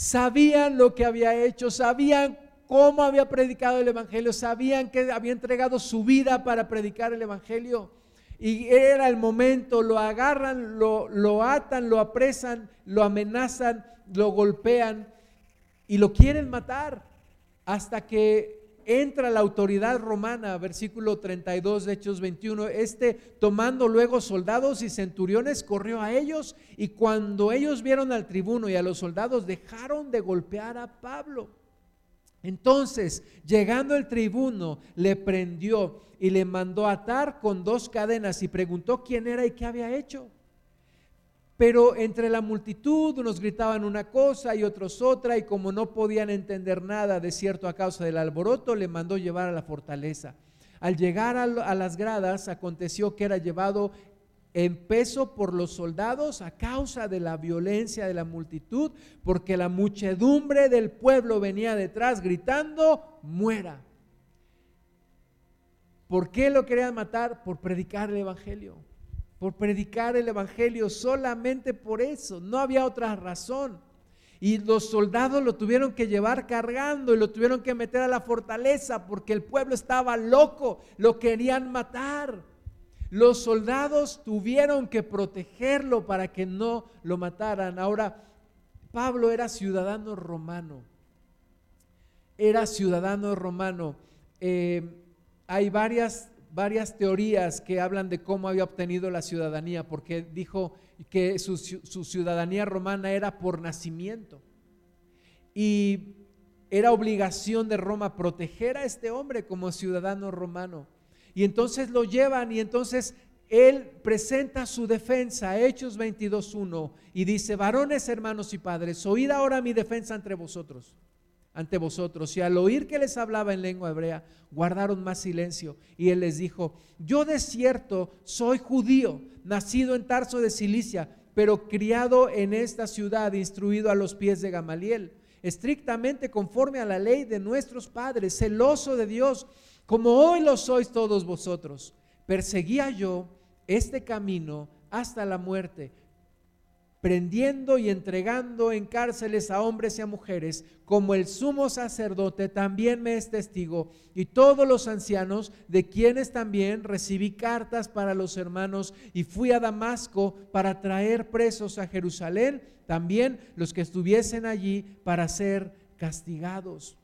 Sabían lo que había hecho, sabían cómo había predicado el Evangelio, sabían que había entregado su vida para predicar el Evangelio. Y era el momento, lo agarran, lo, lo atan, lo apresan, lo amenazan, lo golpean y lo quieren matar hasta que entra la autoridad romana, versículo 32 de Hechos 21, este tomando luego soldados y centuriones corrió a ellos y cuando ellos vieron al tribuno y a los soldados dejaron de golpear a Pablo. Entonces, llegando el tribuno, le prendió y le mandó atar con dos cadenas y preguntó quién era y qué había hecho. Pero entre la multitud unos gritaban una cosa y otros otra, y como no podían entender nada de cierto a causa del alboroto, le mandó llevar a la fortaleza. Al llegar a, las gradas, aconteció que era llevado en peso por los soldados a causa de la violencia de la multitud, porque la muchedumbre del pueblo venía detrás gritando, muera. ¿Por qué lo querían matar? Por predicar el Evangelio. Por predicar el Evangelio, solamente por eso, no había otra razón. Y los soldados lo tuvieron que llevar cargando y lo tuvieron que meter a la fortaleza porque el pueblo estaba loco, lo querían matar. Los soldados tuvieron que protegerlo para que no lo mataran. Ahora, Pablo era ciudadano romano. Era ciudadano romano. Eh, hay varias, varias teorías que hablan de cómo había obtenido la ciudadanía, porque dijo que su, ciudadanía romana era por nacimiento. Y era obligación de Roma proteger a este hombre como ciudadano romano. Y entonces lo llevan y entonces él presenta su defensa, Hechos 22.1, y dice, varones, hermanos y padres, oíd ahora mi defensa entre vosotros, ante vosotros. Y al oír que les hablaba en lengua hebrea, guardaron más silencio. Y él les dijo, yo de cierto soy judío, nacido en Tarso de Cilicia, pero criado en esta ciudad, instruido a los pies de Gamaliel, estrictamente conforme a la ley de nuestros padres, celoso de Dios como hoy lo sois todos vosotros. Perseguía yo este camino hasta la muerte, prendiendo y entregando en cárceles a hombres y a mujeres, como el sumo sacerdote también me es testigo, y todos los ancianos, de quienes también recibí cartas para los hermanos, y fui a Damasco para traer presos a Jerusalén, también los que estuviesen allí para ser castigados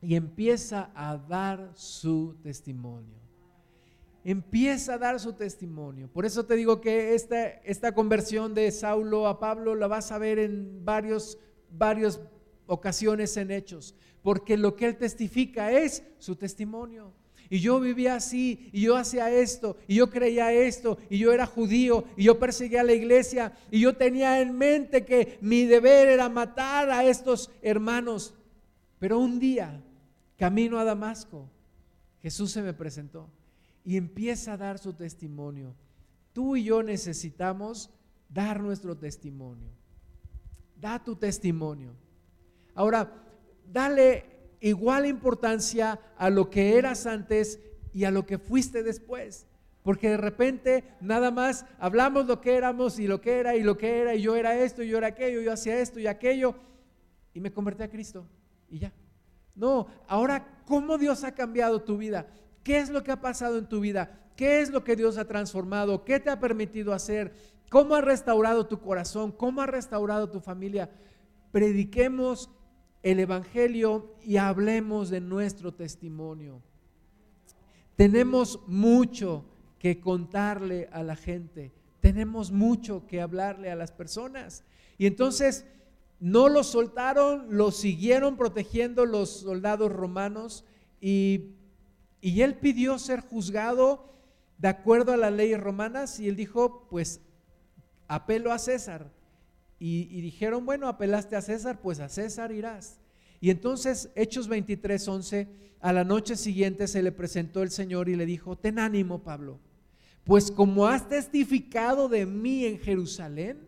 y empieza a dar su testimonio. Empieza a dar su testimonio. Por eso te digo que esta, esta conversión de Saulo a Pablo la vas a ver en varios, varias ocasiones en hechos, porque lo que él testifica es su testimonio. Y yo vivía así, y yo hacía esto, y yo creía esto, y yo era judío, y yo perseguía a la iglesia, y yo tenía en mente que mi deber era matar a estos hermanos. Pero un día Camino a Damasco, Jesús se me presentó y empieza a dar su testimonio. Tú y yo necesitamos dar nuestro testimonio. Da tu testimonio. Ahora, dale igual importancia a lo que eras antes y a lo que fuiste después. Porque de repente nada más hablamos lo que éramos y lo que era y lo que era y yo era esto y yo era aquello, yo hacía esto y aquello y me convertí a Cristo y ya. No, ahora, ¿cómo Dios ha cambiado tu vida? ¿Qué es lo que ha pasado en tu vida? ¿Qué es lo que Dios ha transformado? ¿Qué te ha permitido hacer? ¿Cómo ha restaurado tu corazón? ¿Cómo ha restaurado tu familia? prediquemos el Evangelio y hablemos de nuestro testimonio. Tenemos mucho que contarle a la gente, tenemos mucho que hablarle a las personas. Y entonces no lo soltaron, lo siguieron protegiendo los soldados romanos y, y él pidió ser juzgado de acuerdo a las leyes romanas y él dijo, pues apelo a César. Y, y, dijeron, bueno, apelaste a César, pues a César irás. Y entonces, Hechos 23, 11, a la noche siguiente se le presentó el Señor y le dijo, ten ánimo, Pablo, pues como has testificado de mí en Jerusalén,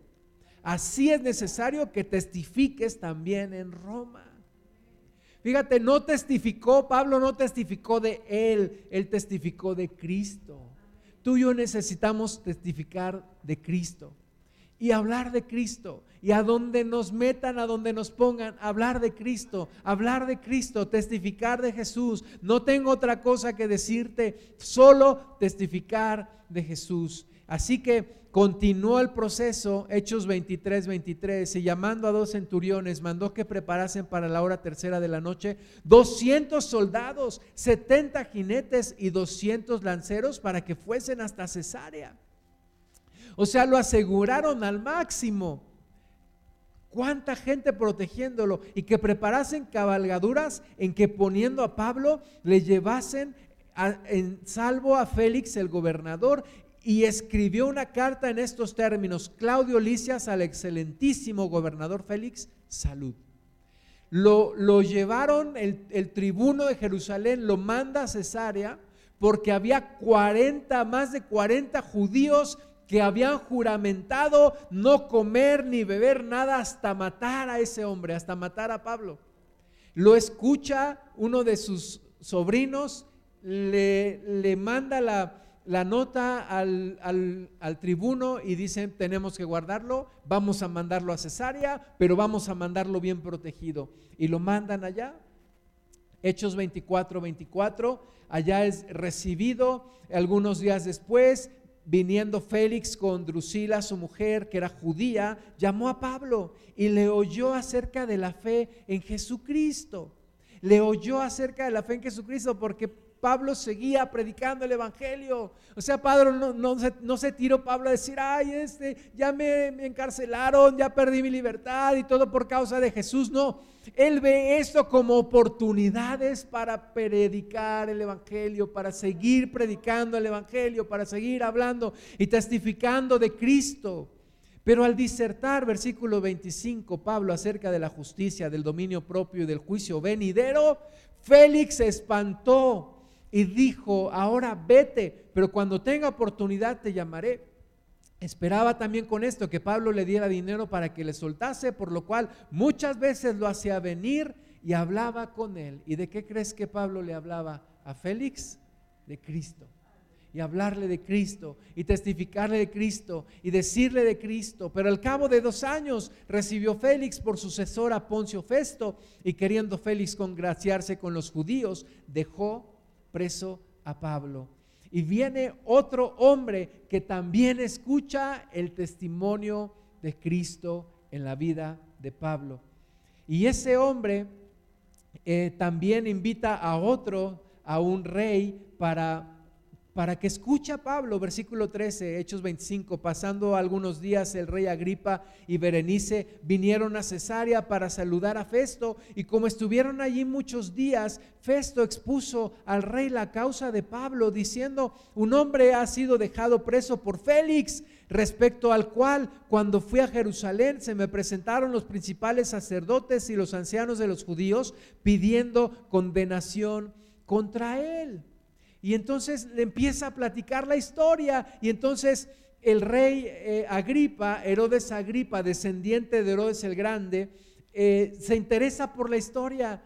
así es necesario que testifiques también en Roma. Fíjate, no testificó, Pablo no testificó de él, él testificó de Cristo. Tú y yo necesitamos testificar de Cristo y hablar de Cristo. Y a donde nos metan, a donde nos pongan, hablar de Cristo, hablar de Cristo, testificar de Jesús. No tengo otra cosa que decirte, solo testificar de Jesús. Así que continuó el proceso, Hechos 23, 23, y llamando a dos centuriones, mandó que preparasen para la hora tercera de la noche 200 soldados, 70 jinetes y 200 lanceros para que fuesen hasta Cesarea. O sea, lo aseguraron al máximo. ¿Cuánta gente protegiéndolo? Y que preparasen cabalgaduras en que poniendo a Pablo le llevasen en salvo a Félix el gobernador y escribió una carta en estos términos, Claudio Licias al excelentísimo gobernador Félix, salud. Lo, lo llevaron, el, el, tribuno de Jerusalén lo manda a Cesarea porque había 40, más de 40 judíos que habían juramentado no comer ni beber nada hasta matar a ese hombre, hasta matar a Pablo. Lo escucha uno de sus sobrinos, le, le manda la, la nota al, al, tribuno y dicen, tenemos que guardarlo, vamos a mandarlo a Cesarea, pero vamos a mandarlo bien protegido. Y lo mandan allá. Hechos 24, 24, allá es recibido algunos días después, viniendo Félix con Drusila, su mujer, que era judía, llamó a Pablo y le oyó acerca de la fe en Jesucristo. Le oyó acerca de la fe en Jesucristo porque Pablo seguía predicando el Evangelio. O sea, Pablo no, se, no, se, tiró Pablo a decir, ay, este, ya me, encarcelaron, ya perdí mi libertad y todo por causa de Jesús. No, él ve esto como oportunidades para predicar el Evangelio, para seguir predicando el Evangelio, para seguir hablando y testificando de Cristo. Pero al disertar, versículo 25, Pablo acerca de la justicia, del dominio propio y del juicio venidero, Félix se espantó y dijo, ahora vete, pero cuando tenga oportunidad te llamaré. Esperaba también con esto que Pablo le diera dinero para que le soltase, por lo cual muchas veces lo hacía venir y hablaba con él. ¿Y de qué crees que Pablo le hablaba a Félix? De Cristo. Y hablarle de Cristo y testificarle de Cristo y decirle de Cristo. Pero al cabo de dos años recibió Félix por sucesor a Poncio Festo y queriendo Félix congraciarse con los judíos, dejó preso a Pablo. Y viene otro hombre que también escucha el testimonio de Cristo en la vida de Pablo. Y ese hombre eh, también invita a otro, a un rey, para para que escuche a Pablo, versículo 13, Hechos 25, pasando algunos días el rey Agripa y Berenice vinieron a Cesarea para saludar a Festo y como estuvieron allí muchos días, Festo expuso al rey la causa de Pablo diciendo, un hombre ha sido dejado preso por Félix, respecto al cual cuando fui a Jerusalén se me presentaron los principales sacerdotes y los ancianos de los judíos pidiendo condenación contra él. Y entonces le empieza a platicar la historia y entonces el rey eh, Agripa, Herodes Agripa, descendiente de Herodes el Grande, eh, se interesa por la historia.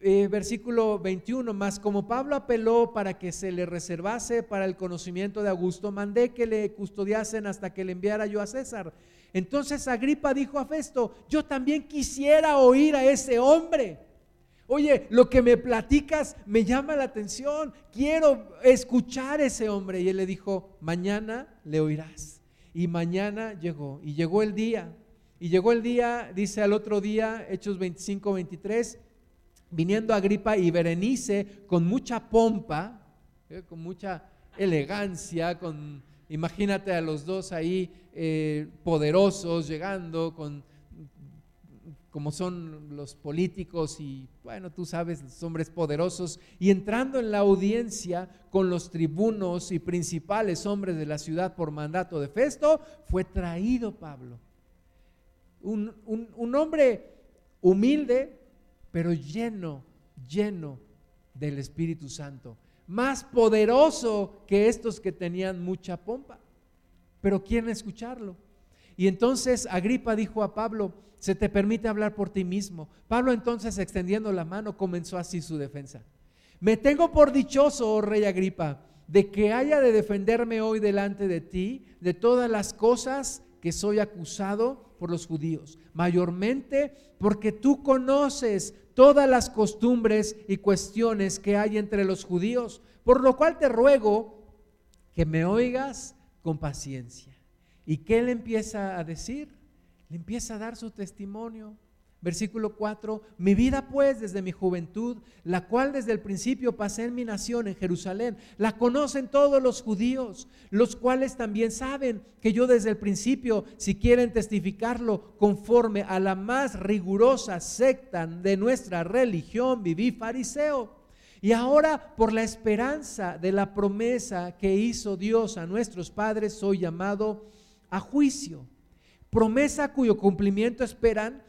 Eh, versículo 21, más como Pablo apeló para que se le reservase para el conocimiento de Augusto, mandé que le custodiasen hasta que le enviara yo a César. Entonces Agripa dijo a Festo, yo también quisiera oír a ese hombre. Oye, lo que me platicas me llama la atención, quiero escuchar a ese hombre. Y él le dijo, mañana le oirás. Y mañana llegó, y llegó el día. Y llegó el día, dice al otro día, Hechos 25, 23, viniendo Agripa y Berenice con mucha pompa, eh, con mucha elegancia, con, imagínate a los dos ahí eh, poderosos llegando con como son los políticos y, bueno, tú sabes, los hombres poderosos, y entrando en la audiencia con los tribunos y principales hombres de la ciudad por mandato de Festo, fue traído Pablo. Un, un hombre humilde, pero lleno, lleno del Espíritu Santo, más poderoso que estos que tenían mucha pompa, pero quieren escucharlo. Y entonces Agripa dijo a Pablo, se te permite hablar por ti mismo. Pablo entonces, extendiendo la mano, comenzó así su defensa. Me tengo por dichoso, oh rey Agripa, de que haya de defenderme hoy delante de ti de todas las cosas que soy acusado por los judíos, mayormente porque tú conoces todas las costumbres y cuestiones que hay entre los judíos, por lo cual te ruego que me oigas con paciencia. ¿Y qué le empieza a decir? Le empieza a dar su testimonio. Versículo 4, mi vida pues desde mi juventud, la cual desde el principio pasé en mi nación, en Jerusalén, la conocen todos los judíos, los cuales también saben que yo desde el principio, si quieren testificarlo, conforme a la más rigurosa secta de nuestra religión, viví fariseo. Y ahora por la esperanza de la promesa que hizo Dios a nuestros padres, soy llamado a juicio promesa cuyo cumplimiento esperan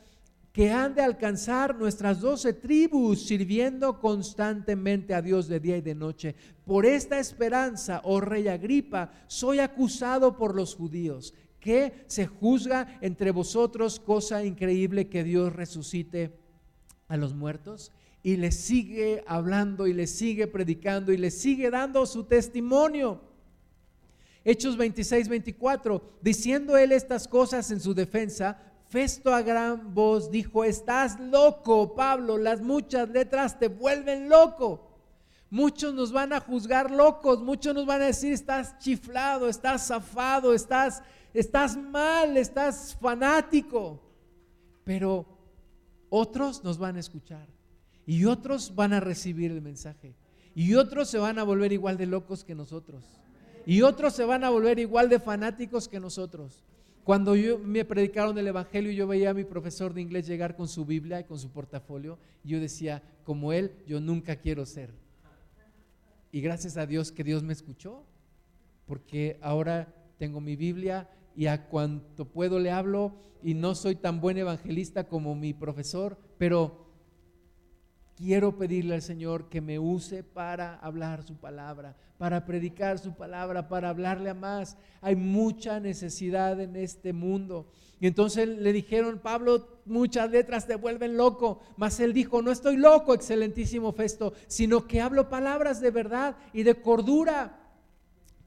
que han de alcanzar nuestras doce tribus sirviendo constantemente a Dios de día y de noche. Por esta esperanza, oh rey Agripa, soy acusado por los judíos, que se juzga entre vosotros cosa increíble que Dios resucite a los muertos. Y le sigue hablando y le sigue predicando y le sigue dando su testimonio. Hechos 26, 24, diciendo él estas cosas en su defensa, Festo a gran voz dijo, estás loco, Pablo, las muchas letras te vuelven loco. Muchos nos van a juzgar locos, muchos nos van a decir, estás chiflado, estás zafado, estás, estás mal, estás fanático. Pero otros nos van a escuchar y otros van a recibir el mensaje y otros se van a volver igual de locos que nosotros y otros se van a volver igual de fanáticos que nosotros. Cuando yo me predicaron el Evangelio, yo veía a mi profesor de inglés llegar con su Biblia y con su portafolio, y yo decía, como él, yo nunca quiero ser. Y gracias a Dios que Dios me escuchó, porque ahora tengo mi Biblia y a cuanto puedo le hablo, y no soy tan buen evangelista como mi profesor, pero quiero pedirle al Señor que me use para hablar su palabra, para predicar su palabra, para hablarle a más. Hay mucha necesidad en este mundo. Y entonces le dijeron, Pablo, muchas letras te vuelven loco. Mas él dijo, no estoy loco, excelentísimo Festo, sino que hablo palabras de verdad y de cordura.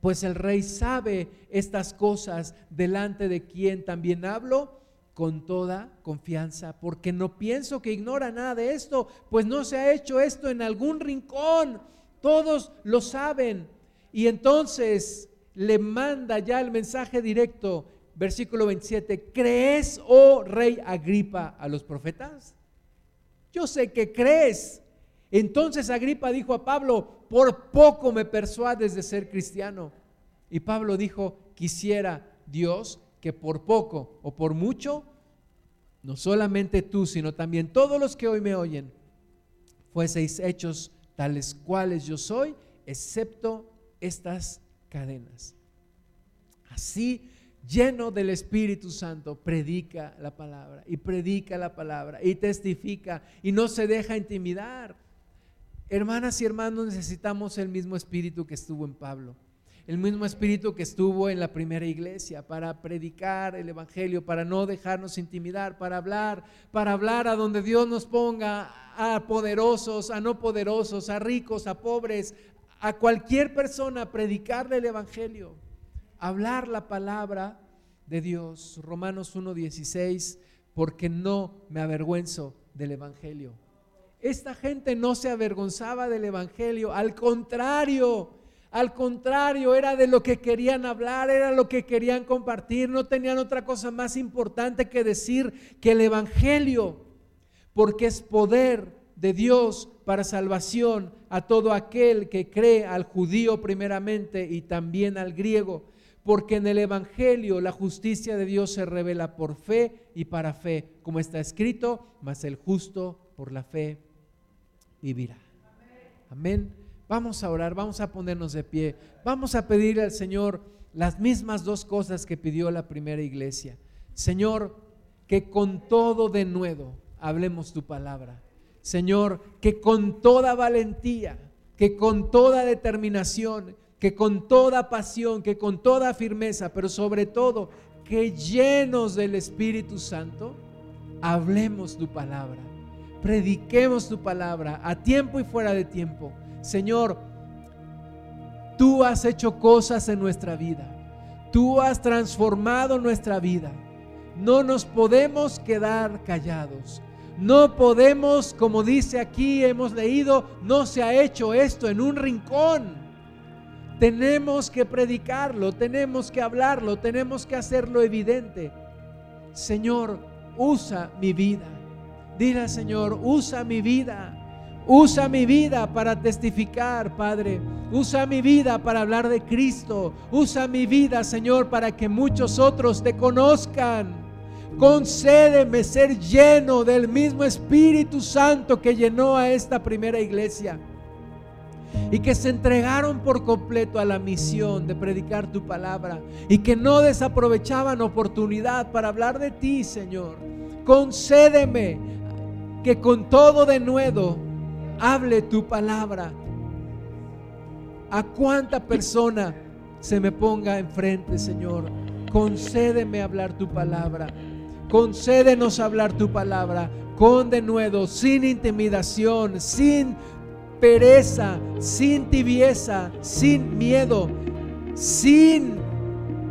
Pues el rey sabe estas cosas delante de quien también hablo con toda confianza, porque no pienso que ignora nada de esto, pues no se ha hecho esto en algún rincón, todos lo saben. Y entonces le manda ya el mensaje directo, versículo 27, ¿crees, oh rey Agripa, a los profetas? Yo sé que crees. Entonces Agripa dijo a Pablo, por poco me persuades de ser cristiano. Y Pablo dijo, quisiera Dios que por poco o por mucho no solamente tú, sino también todos los que hoy me oyen, fueseis hechos tales cuales yo soy, excepto estas cadenas. Así, lleno del Espíritu Santo, predica la palabra y predica la palabra y testifica y no se deja intimidar. Hermanas y hermanos, necesitamos el mismo Espíritu que estuvo en Pablo el mismo espíritu que estuvo en la primera iglesia para predicar el Evangelio, para no dejarnos intimidar, para hablar, para hablar a donde Dios nos ponga, a poderosos, a no poderosos, a ricos, a pobres, a cualquier persona, predicarle el Evangelio, hablar la palabra de Dios. Romanos 1.16, porque no me avergüenzo del Evangelio. Esta gente no se avergonzaba del Evangelio, al contrario, Al contrario, era de lo que querían hablar, era lo que querían compartir. No tenían otra cosa más importante que decir que el Evangelio, porque es poder de Dios para salvación a todo aquel que cree, al judío primeramente y también al griego. Porque en el Evangelio la justicia de Dios se revela por fe y para fe, como está escrito, mas el justo por la fe vivirá. Amén. Vamos a orar, vamos a ponernos de pie, vamos a pedirle al Señor las mismas dos cosas que pidió la primera iglesia. Señor, que con todo de nuevo hablemos tu palabra. Señor, que con toda valentía, que con toda determinación, que con toda pasión, que con toda firmeza, pero sobre todo que llenos del Espíritu Santo, hablemos tu palabra, prediquemos tu palabra a tiempo y fuera de tiempo Señor, tú has hecho cosas en nuestra vida. Tú has transformado nuestra vida. No nos podemos quedar callados. No podemos, como dice aquí, hemos leído, no se ha hecho esto en un rincón. Tenemos que predicarlo, tenemos que hablarlo, tenemos que hacerlo evidente. Señor, usa mi vida. Dile Señor, usa mi vida Usa mi vida para testificar, Padre. Usa mi vida para hablar de Cristo. Usa mi vida, Señor, para que muchos otros te conozcan. Concédeme ser lleno del mismo Espíritu Santo que llenó a esta primera iglesia y que se entregaron por completo a la misión de predicar tu palabra y que no desaprovechaban oportunidad para hablar de ti, Señor. Concédeme que con todo de nuevo hable tu palabra. A cuánta persona se me ponga enfrente, Señor, concédeme hablar tu palabra. Concédenos hablar tu palabra con denuedo, sin intimidación, sin pereza, sin tibieza, sin miedo, sin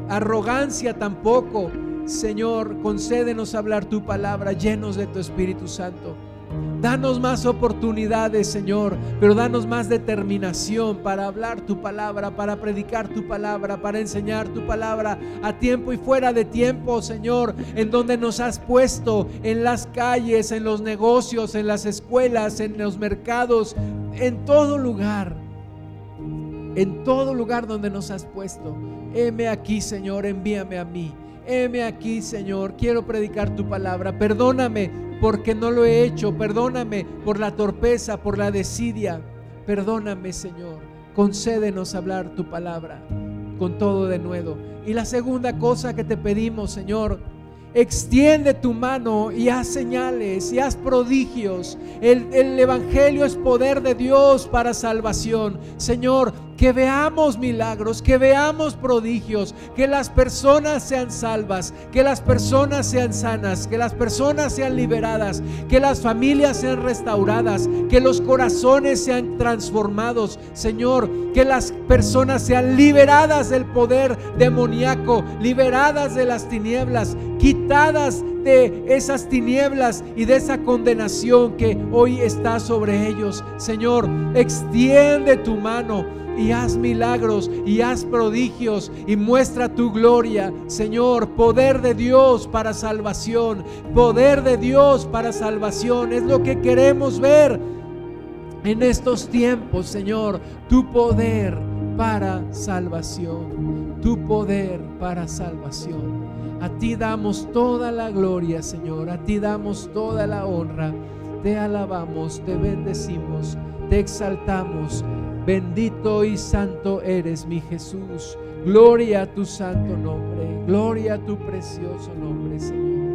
arrogancia tampoco. Señor, concédenos hablar tu palabra llenos de tu Espíritu Santo. Danos más oportunidades, Señor, pero danos más determinación para hablar tu palabra, para predicar tu palabra, para enseñar tu palabra a tiempo y fuera de tiempo, Señor, en donde nos has puesto, en las calles, en los negocios, en las escuelas, en los mercados, en todo lugar, en todo lugar donde nos has puesto. Heme aquí, Señor, envíame a mí. Heme aquí, Señor, quiero predicar tu palabra. Perdóname porque no lo he hecho. Perdóname por la torpeza, por la desidia. Perdóname, Señor. Concédenos hablar tu palabra con todo de nuevo. Y la segunda cosa que te pedimos, Señor, extiende tu mano y haz señales y haz prodigios. El, el, Evangelio es poder de Dios para salvación. Señor, que veamos milagros, que veamos prodigios, que las personas sean salvas, que las personas sean sanas, que las personas sean liberadas, que las familias sean restauradas, que los corazones sean transformados, Señor, que las personas sean liberadas del poder demoníaco, liberadas de las tinieblas, quitadas de esas tinieblas y de esa condenación que hoy está sobre ellos. Señor, extiende tu mano y haz milagros y haz prodigios y muestra tu gloria, Señor, poder de Dios para salvación, poder de Dios para salvación, es lo que queremos ver en estos tiempos, Señor, tu poder para salvación, tu poder para salvación. A ti damos toda la gloria, Señor, a ti damos toda la honra. Te alabamos, te bendecimos, te exaltamos. Bendito y santo eres mi Jesús. Gloria a tu santo nombre. Gloria a tu precioso nombre, Señor.